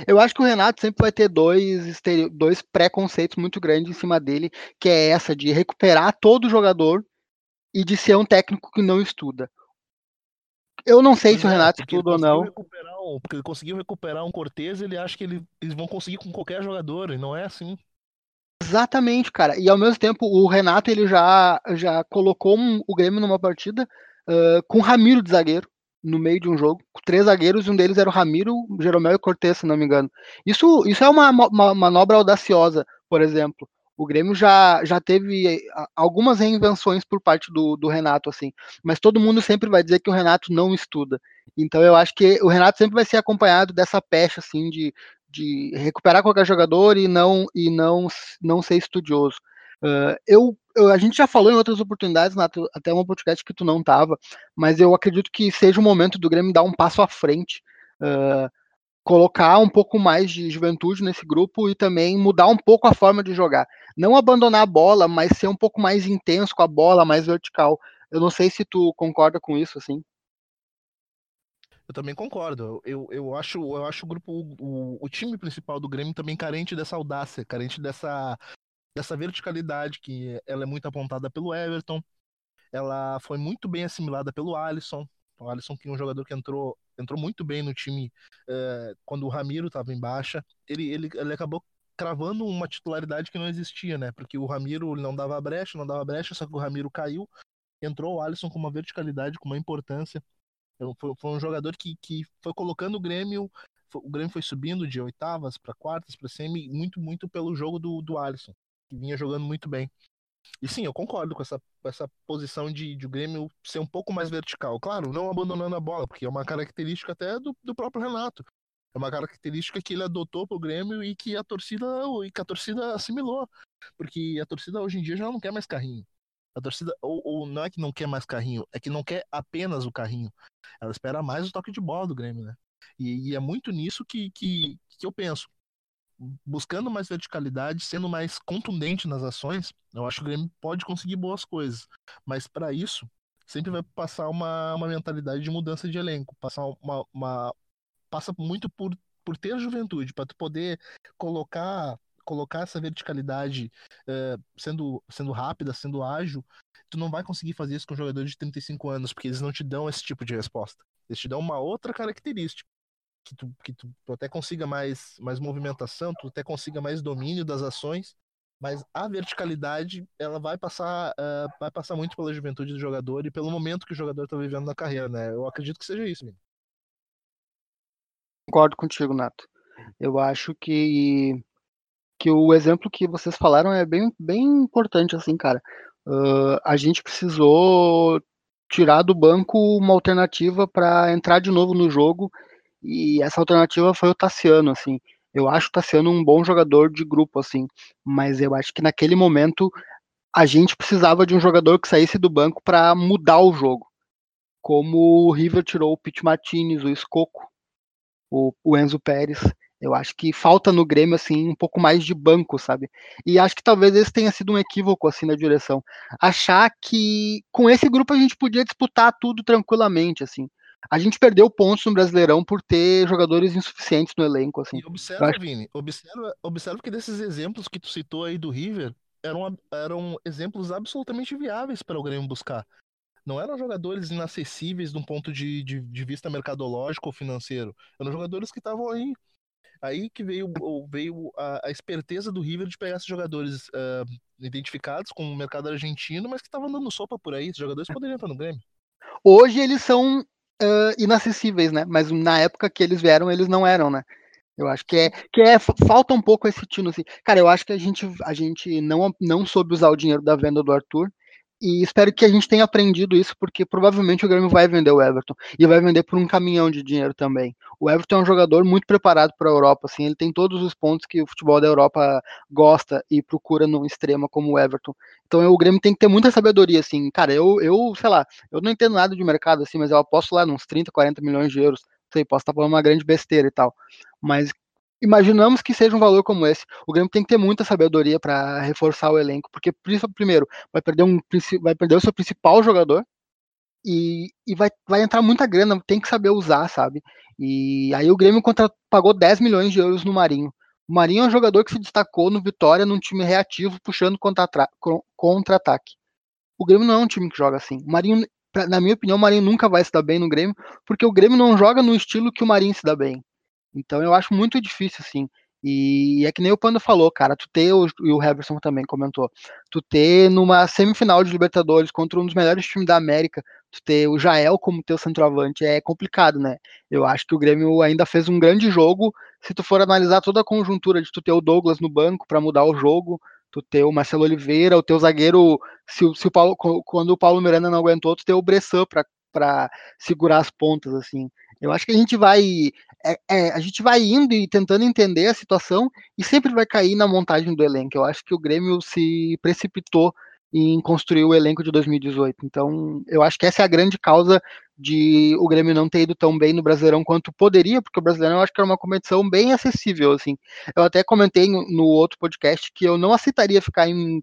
Speaker 3: Eu acho que o Renato sempre vai ter dois, dois preconceitos muito grandes em cima dele, que é essa de recuperar todo jogador e de ser um técnico que não estuda. Eu não sei se o é, Renato estuda ou não.
Speaker 1: Um, porque ele conseguiu recuperar um Cortez, ele acha que ele, eles vão conseguir com qualquer jogador, e não é assim.
Speaker 3: Exatamente, cara. E ao mesmo tempo, o Renato ele já, já colocou um, o Grêmio numa partida uh, com Ramiro de zagueiro no meio de um jogo, três zagueiros, um deles era o Ramiro, Jeromel e Cortez, se não me engano. Isso, isso é uma, uma manobra audaciosa, por exemplo. O Grêmio já, já teve algumas reinvenções por parte do, do Renato, assim, mas todo mundo sempre vai dizer que o Renato não estuda. Então eu acho que o Renato sempre vai ser acompanhado dessa pecha, assim, de, de recuperar qualquer jogador e não e não não ser estudioso. Uh, eu, a gente já falou em outras oportunidades, Nato, até uma podcast que tu não tava, mas eu acredito que seja o momento do Grêmio dar um passo à frente, uh, colocar um pouco mais de juventude nesse grupo e também mudar um pouco a forma de jogar. Não abandonar a bola, mas ser um pouco mais intenso com a bola, mais vertical. Eu não sei se tu concorda com isso, assim.
Speaker 1: Eu também concordo. Eu, eu, acho, eu acho o grupo, o, o time principal do Grêmio também carente dessa audácia, carente dessa dessa verticalidade que ela é muito apontada pelo Everton. Ela foi muito bem assimilada pelo Alisson. O Alisson que é um jogador que entrou, entrou muito bem no time uh, quando o Ramiro estava em baixa. Ele, ele, ele acabou cravando uma titularidade que não existia, né? Porque o Ramiro não dava brecha, não dava brecha, só que o Ramiro caiu. Entrou o Alisson com uma verticalidade, com uma importância. Foi, foi um jogador que, que foi colocando o Grêmio o Grêmio foi subindo de oitavas para quartas, para semi, muito, muito pelo jogo do, do Alisson que vinha jogando muito bem. E sim, eu concordo com essa, essa posição de, de o Grêmio ser um pouco mais vertical. Claro, não abandonando a bola, porque é uma característica até do, do próprio Renato. É uma característica que ele adotou pro Grêmio e que a torcida e que a torcida assimilou. Porque a torcida hoje em dia já não quer mais carrinho. A torcida, ou, ou não é que não quer mais carrinho, é que não quer apenas o carrinho. Ela espera mais o toque de bola do Grêmio, né? E, e é muito nisso que, que, que eu penso buscando mais verticalidade, sendo mais contundente nas ações, eu acho que o Grêmio pode conseguir boas coisas. Mas para isso, sempre vai passar uma, uma mentalidade de mudança de elenco, passar uma, uma passa muito por, por ter juventude, para tu poder colocar colocar essa verticalidade uh, sendo, sendo rápida, sendo ágil, tu não vai conseguir fazer isso com jogadores de 35 anos, porque eles não te dão esse tipo de resposta. Eles te dão uma outra característica que tu, que tu, tu até consiga mais, mais movimentação, tu até consiga mais domínio das ações, mas a verticalidade ela vai passar uh, vai passar muito pela juventude do jogador e pelo momento que o jogador está vivendo na carreira, né? Eu acredito que seja isso. Menino.
Speaker 3: Concordo contigo, Nato. Eu acho que que o exemplo que vocês falaram é bem, bem importante, assim, cara. Uh, a gente precisou tirar do banco uma alternativa para entrar de novo no jogo e essa alternativa foi o Tassiano, assim. Eu acho o Tassiano um bom jogador de grupo, assim, mas eu acho que naquele momento a gente precisava de um jogador que saísse do banco para mudar o jogo. Como o River tirou o Pete Martinez, o Escoco, o, o Enzo Pérez. Eu acho que falta no Grêmio assim um pouco mais de banco, sabe? E acho que talvez esse tenha sido um equívoco assim na direção. Achar que com esse grupo a gente podia disputar tudo tranquilamente, assim. A gente perdeu pontos no Brasileirão por ter jogadores insuficientes no elenco. Assim.
Speaker 1: E observa, acho... Vini, observa, observa que desses exemplos que tu citou aí do River eram, eram exemplos absolutamente viáveis para o Grêmio buscar. Não eram jogadores inacessíveis de um ponto de, de, de vista mercadológico ou financeiro. Eram jogadores que estavam aí. Aí que veio, veio a, a, esperteza do River de pegar esses jogadores uh, identificados com o mercado argentino, mas que estavam dando sopa por aí. Esses jogadores poderiam estar no Grêmio.
Speaker 3: Hoje eles são uh, inacessíveis, né? Mas na época que eles vieram, eles não eram, né? Eu acho que é que é falta um pouco esse tino assim. Cara, eu acho que a gente a gente não não soube usar o dinheiro da venda do Arthur e espero que a gente tenha aprendido isso, porque provavelmente o Grêmio vai vender o Everton. E vai vender por um caminhão de dinheiro também. O Everton é um jogador muito preparado para a Europa, assim, ele tem todos os pontos que o futebol da Europa gosta e procura num extremo como o Everton. Então o Grêmio tem que ter muita sabedoria, assim. Cara, eu, eu sei lá, eu não entendo nada de mercado, assim, mas eu aposto lá uns 30, 40 milhões de euros. Sei, posso estar falando uma grande besteira e tal. Mas imaginamos que seja um valor como esse. O Grêmio tem que ter muita sabedoria para reforçar o elenco, porque primeiro vai perder um vai perder o seu principal jogador e, e vai, vai entrar muita grana, tem que saber usar, sabe? E aí o Grêmio contra, pagou 10 milhões de euros no Marinho. O Marinho é um jogador que se destacou no Vitória num time reativo, puxando contra-ataque. O Grêmio não é um time que joga assim. O Marinho, na minha opinião, o Marinho nunca vai se dar bem no Grêmio, porque o Grêmio não joga no estilo que o Marinho se dá bem. Então eu acho muito difícil, assim. E é que nem o Panda falou, cara, tu ter, e o Heverson também comentou, tu ter numa semifinal de Libertadores contra um dos melhores times da América, tu ter o Jael como teu centroavante é complicado, né? Eu acho que o Grêmio ainda fez um grande jogo, se tu for analisar toda a conjuntura de tu ter o Douglas no banco para mudar o jogo, tu ter o Marcelo Oliveira, o teu zagueiro, se, se o Paulo, quando o Paulo Miranda não aguentou, tu ter o Bressan para segurar as pontas, assim. Eu acho que a gente vai. É, é, a gente vai indo e tentando entender a situação e sempre vai cair na montagem do elenco. Eu acho que o Grêmio se precipitou em construir o elenco de 2018. Então, eu acho que essa é a grande causa de o Grêmio não ter ido tão bem no Brasileirão quanto poderia, porque o Brasileirão eu acho que era uma competição bem acessível, assim. Eu até comentei no outro podcast que eu não aceitaria ficar em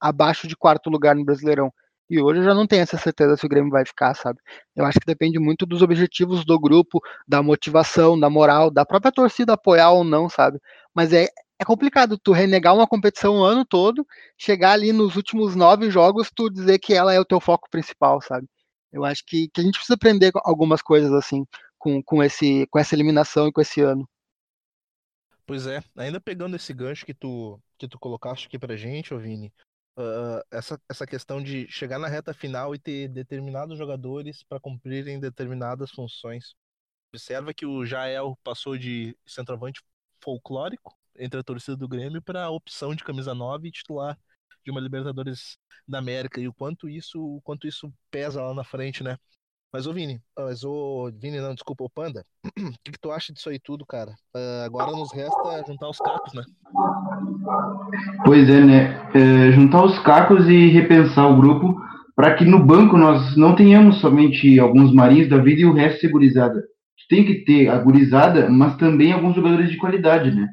Speaker 3: abaixo de quarto lugar no Brasileirão. E hoje eu já não tenho essa certeza se o Grêmio vai ficar, sabe? Eu acho que depende muito dos objetivos do grupo, da motivação, da moral, da própria torcida apoiar ou não, sabe? Mas é, é complicado tu renegar uma competição o ano todo, chegar ali nos últimos nove jogos, tu dizer que ela é o teu foco principal, sabe? Eu acho que, que a gente precisa aprender algumas coisas assim com, com, esse, com essa eliminação e com esse ano.
Speaker 1: Pois é, ainda pegando esse gancho que tu, que tu colocaste aqui pra gente, ô Vini, uh, essa, essa questão de chegar na reta final e ter determinados jogadores para cumprirem determinadas funções. Observa que o Jael passou de centroavante folclórico entre a torcida do Grêmio para a opção de camisa 9 e titular de uma Libertadores da América e o quanto isso, o quanto isso pesa lá na frente, né? Mas ô Vini, mas ô Vini, não, desculpa, o Panda, o que, que, tu acha disso aí tudo, cara? Uh, agora nos resta juntar os cacos, né?
Speaker 2: Pois é, né? É, juntar os cacos e repensar o grupo para que no banco nós não tenhamos somente alguns marinhos da vida e o resto segurizada. Tem que ter a gurizada, mas também alguns jogadores de qualidade, né?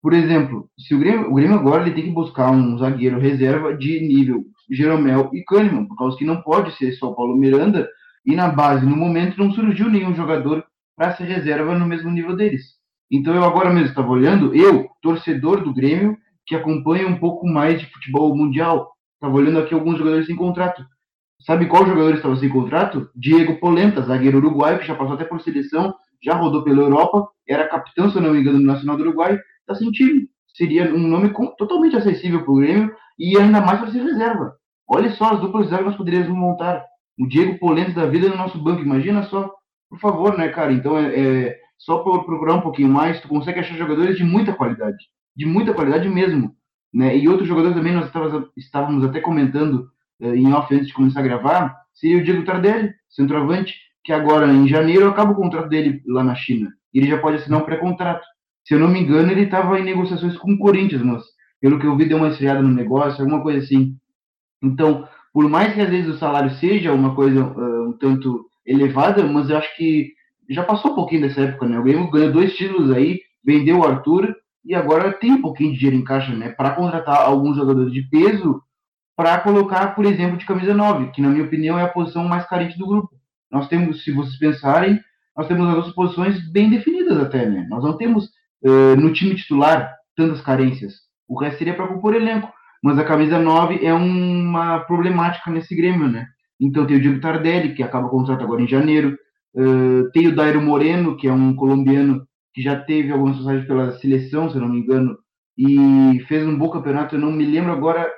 Speaker 2: Por exemplo, se o Grêmio, o Grêmio agora ele tem que buscar um zagueiro reserva de nível Jeromel e Kahneman, por causa que não pode ser só Paulo Miranda e na base, no momento, não surgiu nenhum jogador para ser reserva no mesmo nível deles. Então eu agora mesmo estava olhando, eu, torcedor do Grêmio, que acompanha um pouco mais de futebol mundial, estava olhando aqui alguns jogadores sem contrato. Sabe qual jogador estava sem contrato? Diego Polenta, zagueiro uruguaio, que já passou até por seleção, já rodou pela Europa, era capitão, se eu não me engano, do Nacional do Uruguai, está sem time. Seria um nome totalmente acessível para o Grêmio e ainda mais para ser reserva. Olha só as duplas reservas que nós poderíamos montar o Diego Polente da vida no nosso banco. Imagina só, por favor, né, cara? Então é, é só procurar um pouquinho mais, tu consegue achar jogadores de muita qualidade, de muita qualidade mesmo, né? E outro jogador também nós estávamos até comentando uh, em off antes de começar a gravar, seria o Diego Tardelli, centroavante, que agora em janeiro acaba o contrato dele lá na China. E ele já pode assinar um pré-contrato. Se eu não me engano, ele estava em negociações com o Corinthians, mas pelo que eu vi, deu uma esfriada no negócio, alguma coisa assim. Então, por mais que às vezes o salário seja uma coisa uh, um tanto elevada, mas eu acho que já passou um pouquinho dessa época, né? O Grêmio ganhou dois títulos aí, vendeu o Arthur e agora tem um pouquinho de dinheiro em caixa, né? Para contratar alguns jogadores de peso para colocar, por exemplo, de camisa 9, que na minha opinião é a posição mais carente do grupo. Nós temos, se vocês pensarem, nós temos as duas posições bem definidas até, né? Nós não temos uh, no time titular tantas carências. O resto seria para compor elenco. Mas a camisa 9 é uma problemática nesse Grêmio, né? Então tem o Diego Tardelli, que acaba o contrato agora em janeiro. Uh, tem o Dairo Moreno, que é um colombiano que já teve algumas passagens pela seleção, se eu não me engano, e fez um bom campeonato. Eu não me lembro agora,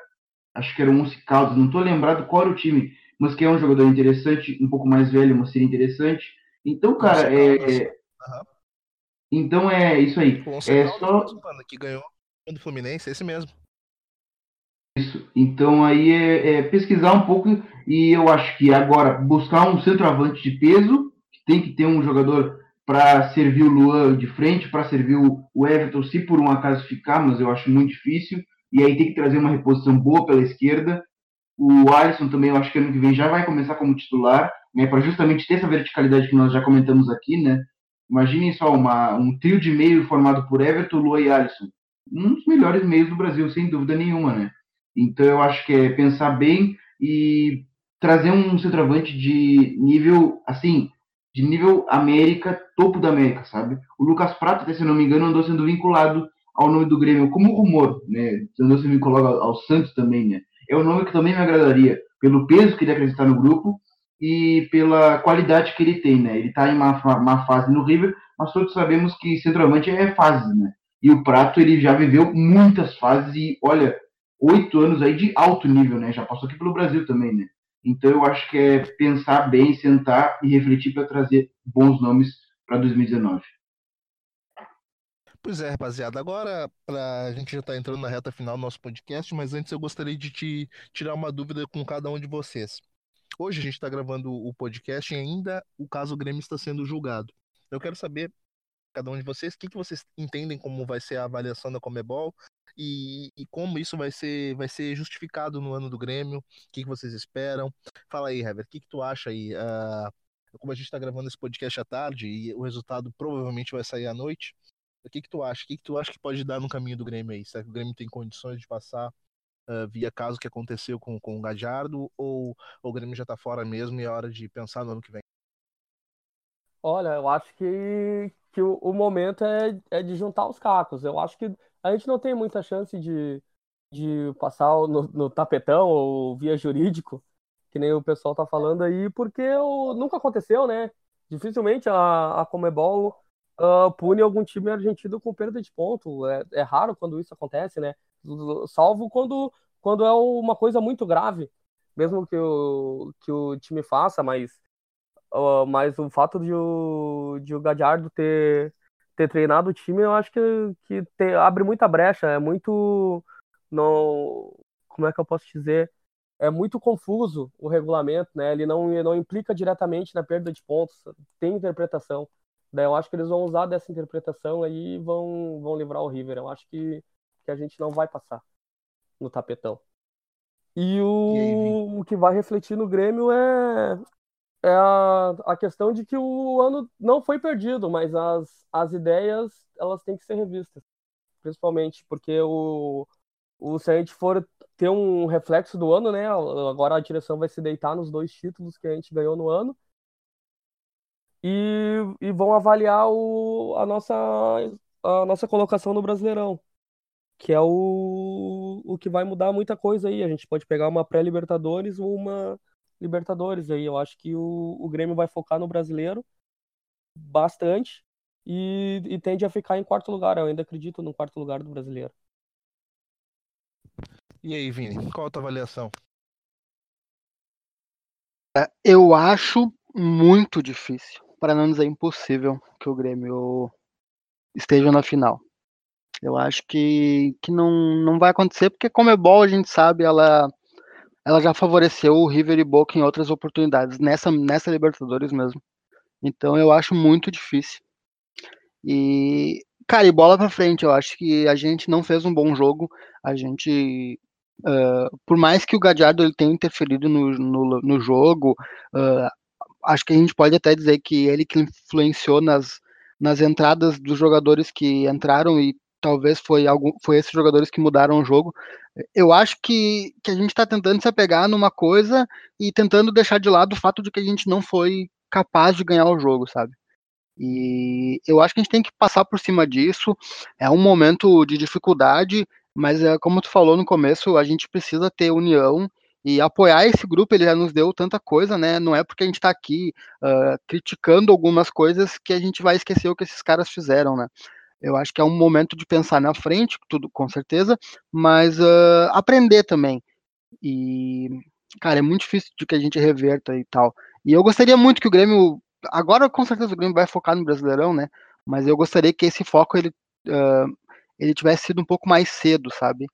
Speaker 2: acho que era o Once Caldas, não estou lembrado qual era o time, mas que é um jogador interessante, um pouco mais velho, mas seria interessante. Então, cara, é, é... Uhum. Então é isso aí.
Speaker 1: O é só que ganhou do Fluminense, esse mesmo.
Speaker 2: Isso. Então aí é, é, pesquisar um pouco e eu acho que agora buscar um centroavante de peso, tem que ter um jogador para servir o Luan de frente, para servir o Everton, se por um acaso ficar, mas eu acho muito difícil. E aí tem que trazer uma reposição boa pela esquerda. O Alisson também, eu acho que ano que vem já vai começar como titular, né, para justamente ter essa verticalidade que nós já comentamos aqui, né? Imaginem só uma, um trio de meio formado por Everton, Luan e Alisson. Um dos melhores meios do Brasil, sem dúvida nenhuma, né? Então eu acho que é pensar bem e trazer um centroavante de nível, assim, de nível América, topo da América, sabe? O Lucas Prata, se não me engano, andou sendo vinculado ao nome do Grêmio como rumor, né? Andou sendo vinculado ao Santos também, né? É um nome que também me agradaria, pelo peso que ele acredita no grupo e pela qualidade que ele tem, né? Ele tá em uma, uma fase no River, mas todos sabemos que centroavante é fase, né? E o Prato, ele já viveu muitas fases e, olha, oito anos aí de alto nível, né? Já passou aqui pelo Brasil também, né? Então eu acho que é pensar bem, sentar e refletir para trazer bons nomes para 2019.
Speaker 1: Pois é, rapaziada. Agora pra, a gente já está entrando na reta final do nosso podcast, mas antes eu gostaria de te tirar uma dúvida com cada um de vocês. Hoje a gente está gravando o podcast e ainda o caso Grêmio está sendo julgado. Eu quero saber, cada um de vocês, o que, que vocês entendem como vai ser a avaliação da Comebol e, e, como isso vai ser, vai ser justificado no ano do Grêmio, o que, que vocês esperam. Fala aí, Hever, o que, que tu acha aí? Uh, como a gente está gravando esse podcast à tarde e o resultado provavelmente vai sair à noite, o que, que tu acha? O que, que tu acha que pode dar no caminho do Grêmio aí? Será que o Grêmio tem condições de passar uh, via caso que aconteceu com, com o Gadiardo ou, ou o Grêmio já está fora mesmo e é hora de pensar no ano que vem?
Speaker 4: Olha, eu acho que, que o, o momento é, é de juntar os cacos. Eu acho que a gente não tem muita chance de, de passar no, no tapetão ou via jurídico, que nem o pessoal tá falando aí, porque o, nunca aconteceu, né? Dificilmente a, a Comebol uh, pune algum time argentino com perda de ponto. É, é raro quando isso acontece, né? Salvo quando, quando é uma coisa muito grave, mesmo que o, que o time faça, mas, uh, mas o fato de o, de o Gadiardo ter ter treinado o time, eu acho que, que te, abre muita brecha, é muito. Não, como é que eu posso dizer? É muito confuso o regulamento, né? Ele não, não implica diretamente na perda de pontos, tem interpretação. Daí eu acho que eles vão usar dessa interpretação aí e vão, vão livrar o River. Eu acho que, que a gente não vai passar no tapetão. E o, o que vai refletir no Grêmio é, é a, a questão de que o ano não foi perdido, mas as, as ideias elas têm que ser revistas, principalmente porque o, o se a gente for ter um reflexo do ano, né? Agora a direção vai se deitar nos dois títulos que a gente ganhou no ano e, e vão avaliar o, a nossa a nossa colocação no Brasileirão, que é o, o que vai mudar muita coisa aí. A gente pode pegar uma pré-Libertadores ou uma Libertadores aí. Eu acho que o, o Grêmio vai focar no brasileiro bastante e, e tende a ficar em quarto lugar. Eu ainda acredito no quarto lugar do brasileiro.
Speaker 1: E aí, Vini, qual a tua avaliação?
Speaker 3: É, eu acho muito difícil, para não dizer impossível, que o Grêmio esteja na final. Eu acho que, que não, não vai acontecer, porque como é bom, a gente sabe, ela ela já favoreceu o River e Boca em outras oportunidades, nessa, nessa Libertadores mesmo. Então eu acho muito difícil. E, cara, e bola pra frente, eu acho que a gente não fez um bom jogo. A gente, uh, por mais que o Gadiardo ele tenha interferido no, no, no jogo, uh, acho que a gente pode até dizer que ele que influenciou nas, nas entradas dos jogadores que entraram e talvez foi algum, foi esses jogadores que mudaram o jogo. Eu acho que, que a gente está tentando se apegar numa coisa e tentando deixar de lado o fato de que a gente não foi capaz de ganhar o jogo, sabe? E eu acho que a gente tem que passar por cima disso. É um momento de dificuldade, mas é, como tu falou no começo, a gente precisa ter união e apoiar esse grupo. Ele já nos deu tanta coisa, né? Não é porque a gente está aqui uh, criticando algumas coisas que a gente vai esquecer o que esses caras fizeram, né? Eu acho que é um momento de pensar na frente, tudo com certeza, mas uh, aprender também. E, cara, é muito difícil de que a gente reverta e tal. E eu gostaria muito que o Grêmio, agora com certeza o Grêmio vai focar no Brasileirão, né? Mas eu gostaria que esse foco ele, uh, ele tivesse sido um pouco mais cedo, sabe?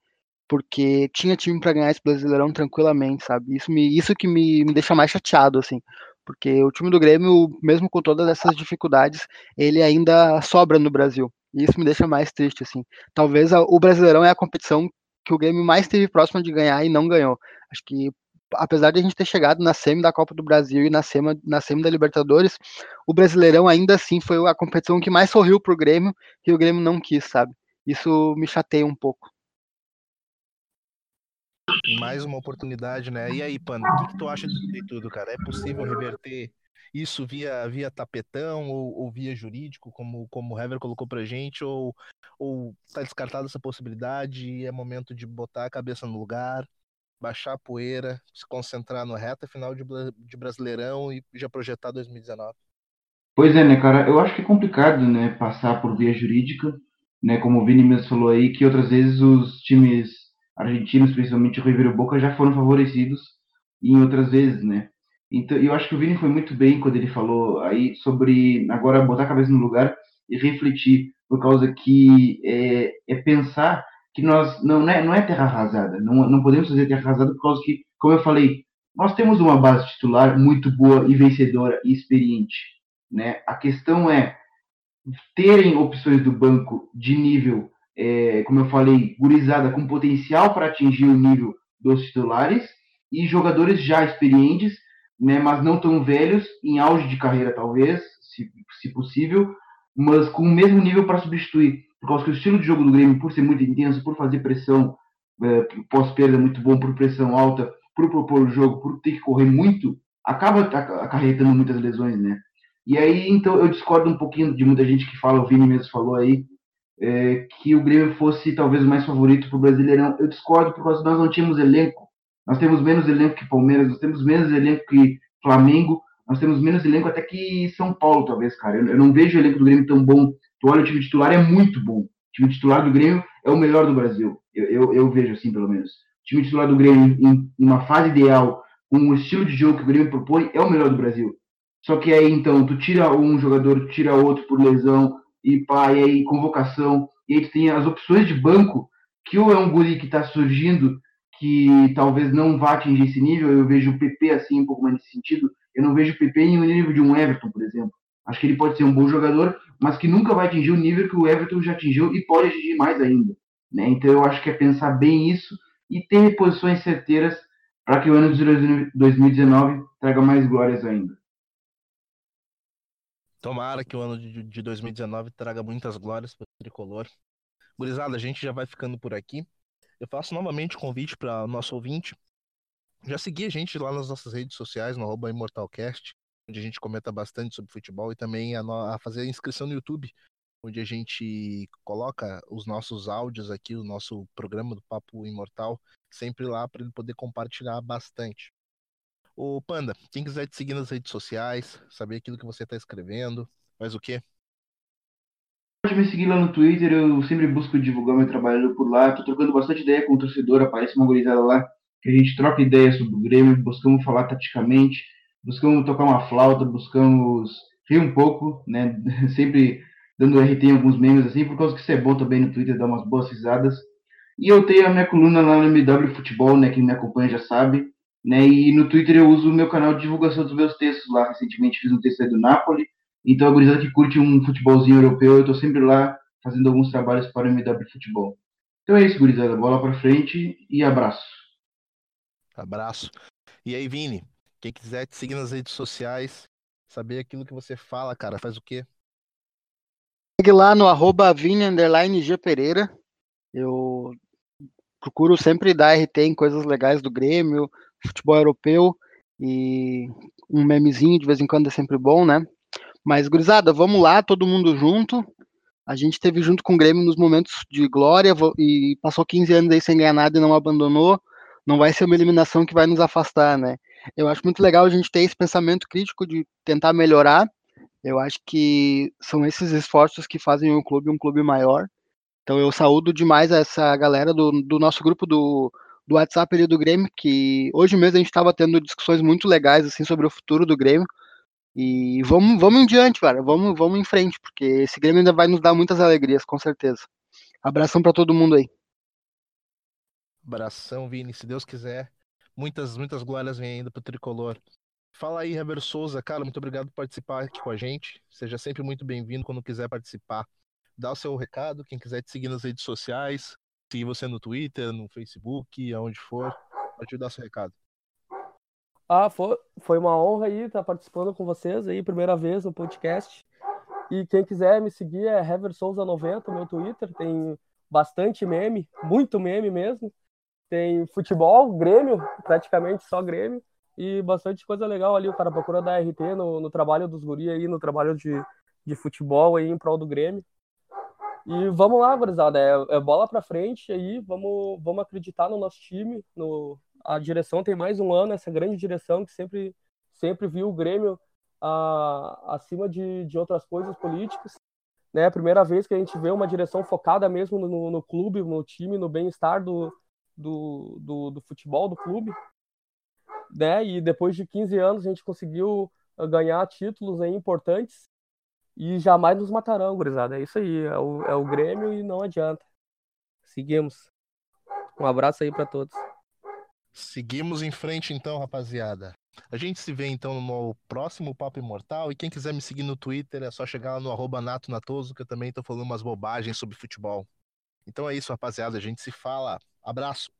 Speaker 3: porque tinha time para ganhar esse Brasileirão tranquilamente, sabe? Isso, me, isso que me, me deixa mais chateado, assim, porque o time do Grêmio, mesmo com todas essas dificuldades, ele ainda sobra no Brasil. E isso me deixa mais triste, assim. Talvez a, o Brasileirão é a competição que o Grêmio mais esteve próximo de ganhar e não ganhou. Acho que apesar de a gente ter chegado na semi da Copa do Brasil e na semi, na semi da Libertadores, o Brasileirão ainda assim foi a competição que mais sorriu pro Grêmio e o Grêmio não quis, sabe? Isso me chateia um pouco.
Speaker 1: Mais uma oportunidade, né? E aí, Pano, o que, que tu acha disso tudo, cara? É possível reverter isso via, via tapetão ou, ou, via jurídico, como, como o Hever colocou pra gente, ou, ou tá descartada essa possibilidade e é momento de botar a cabeça no lugar, baixar a poeira, se concentrar no reta final de, de Brasileirão e já projetar 2019?
Speaker 2: Pois é, né, cara? Eu acho que é complicado, né, passar por via jurídica, né, como o Vini mesmo falou aí, que outras vezes os times argentinos, principalmente o River e Boca, já foram favorecidos em outras vezes, né? Então, eu acho que o Vini foi muito bem quando ele falou aí sobre agora botar a cabeça no lugar e refletir, por causa que é, é pensar que nós não, não, é, não é terra arrasada, não, não podemos fazer terra arrasada por causa que, como eu falei, nós temos uma base titular muito boa e vencedora e experiente, né? A questão é terem opções do banco de nível, é, como eu falei, gurizada com potencial para atingir o nível dos titulares e jogadores já experientes né, mas não tão velhos, em auge de carreira talvez, se, se possível, mas com o mesmo nível para substituir. Por causa que o estilo de jogo do Grêmio, por ser muito intenso, por fazer pressão é, pós-perda muito bom, por pressão alta, por propor o jogo, por ter que correr muito, acaba acarretando muitas lesões, né? E aí, então, eu discordo um pouquinho de muita gente que fala, o Vini mesmo falou aí, é, que o Grêmio fosse talvez o mais favorito para o Brasileirão. Eu discordo por causa que nós não tínhamos elenco nós temos menos elenco que Palmeiras, nós temos menos elenco que Flamengo, nós temos menos elenco até que São Paulo, talvez, cara. Eu, eu não vejo o elenco do Grêmio tão bom. Tu olha, o time titular é muito bom. O time titular do Grêmio é o melhor do Brasil. Eu, eu, eu vejo assim, pelo menos. O time titular do Grêmio, em, em uma fase ideal, com o estilo de jogo que o Grêmio propõe, é o melhor do Brasil. Só que aí, então, tu tira um jogador, tu tira outro por lesão, e pá, e aí convocação, e aí tu tem as opções de banco, que ou é um guri que tá surgindo que talvez não vá atingir esse nível. Eu vejo o PP assim um pouco mais nesse sentido. Eu não vejo o PP em um nível de um Everton, por exemplo. Acho que ele pode ser um bom jogador, mas que nunca vai atingir o nível que o Everton já atingiu e pode atingir mais ainda. Né? Então eu acho que é pensar bem isso e ter posições certeiras para que o ano de 2019 traga mais glórias ainda.
Speaker 1: Tomara que o ano de 2019 traga muitas glórias para o tricolor. Gurizada, a gente já vai ficando por aqui. Eu faço novamente o convite para nosso ouvinte. Já seguir a gente lá nas nossas redes sociais, no ImortalCast, onde a gente comenta bastante sobre futebol e também a, a fazer a inscrição no YouTube, onde a gente coloca os nossos áudios aqui, o nosso programa do Papo Imortal, sempre lá para ele poder compartilhar bastante. O Panda, quem quiser te seguir nas redes sociais, saber aquilo que você está escrevendo, faz o quê?
Speaker 2: Pode me seguir lá no Twitter, eu sempre busco divulgar meu trabalho por lá. Tô trocando bastante ideia com o torcedor, aparece uma gurizada lá, que a gente troca ideias sobre o Grêmio, buscamos falar taticamente, buscamos tocar uma flauta, buscamos rir um pouco, né? Sempre dando RT em alguns memes assim, por causa que isso é bom também no Twitter, dar umas boas risadas. E eu tenho a minha coluna lá no MW Futebol, né? Quem me acompanha já sabe. Né, e no Twitter eu uso o meu canal de divulgação dos meus textos lá. Recentemente fiz um texto aí do Napoli, então, a gurizada que curte um futebolzinho europeu, eu estou sempre lá fazendo alguns trabalhos para o MW Futebol. Então é isso, gurizada. Bola para frente e abraço.
Speaker 1: Abraço. E aí, Vini, quem quiser te seguir nas redes sociais, saber aquilo que você fala, cara, faz o quê?
Speaker 3: Segue lá no arroba Vini G Pereira. Eu procuro sempre dar RT em coisas legais do Grêmio, futebol europeu e um memezinho de vez em quando é sempre bom, né? Mas, gurizada, vamos lá, todo mundo junto. A gente teve junto com o Grêmio nos momentos de glória e passou 15 anos aí sem ganhar nada e não abandonou. Não vai ser uma eliminação que vai nos afastar, né? Eu acho muito legal a gente ter esse pensamento crítico de tentar melhorar. Eu acho que são esses esforços que fazem o clube um clube maior. Então eu saúdo demais essa galera do, do nosso grupo do, do WhatsApp ali do Grêmio, que hoje mesmo a gente estava tendo discussões muito legais assim sobre o futuro do Grêmio. E vamos, vamos em diante, cara. Vamos, vamos em frente, porque esse Grêmio ainda vai nos dar muitas alegrias, com certeza. Abração para todo mundo aí.
Speaker 1: Abração, Vini. Se Deus quiser, muitas, muitas glórias vêm ainda pro tricolor. Fala aí, Heber Souza. Cara, muito obrigado por participar aqui com a gente. Seja sempre muito bem-vindo quando quiser participar. Dá o seu recado, quem quiser te seguir nas redes sociais, seguir você no Twitter, no Facebook, aonde for, pode dar seu recado.
Speaker 4: Ah, foi, foi uma honra aí estar participando com vocês aí, primeira vez no podcast. E quem quiser me seguir é Hever Souza 90, meu Twitter, tem bastante meme, muito meme mesmo. Tem futebol, Grêmio, praticamente só Grêmio e bastante coisa legal ali. O cara procura dar RT no, no trabalho dos guri aí, no trabalho de, de futebol aí em prol do Grêmio. E vamos lá, gurizada, é, é bola pra frente aí, vamos, vamos acreditar no nosso time. No, a direção tem mais um ano, essa grande direção que sempre, sempre viu o Grêmio a, acima de, de outras coisas políticas. Né, a primeira vez que a gente vê uma direção focada mesmo no, no clube, no time, no bem-estar do, do, do, do futebol do clube né? E depois de 15 anos a gente conseguiu ah, ganhar títulos aí importantes e jamais nos matarão, gurizada. É isso aí, é o, é o Grêmio e não adianta. Seguimos. Um abraço aí para todos.
Speaker 1: Seguimos em frente então, rapaziada. A gente se vê então no próximo Papo Imortal. E quem quiser me seguir no Twitter é só chegar lá no arroba Nato Natoso, que eu também tô falando umas bobagens sobre futebol. Então é isso, rapaziada. A gente se fala. Abraço.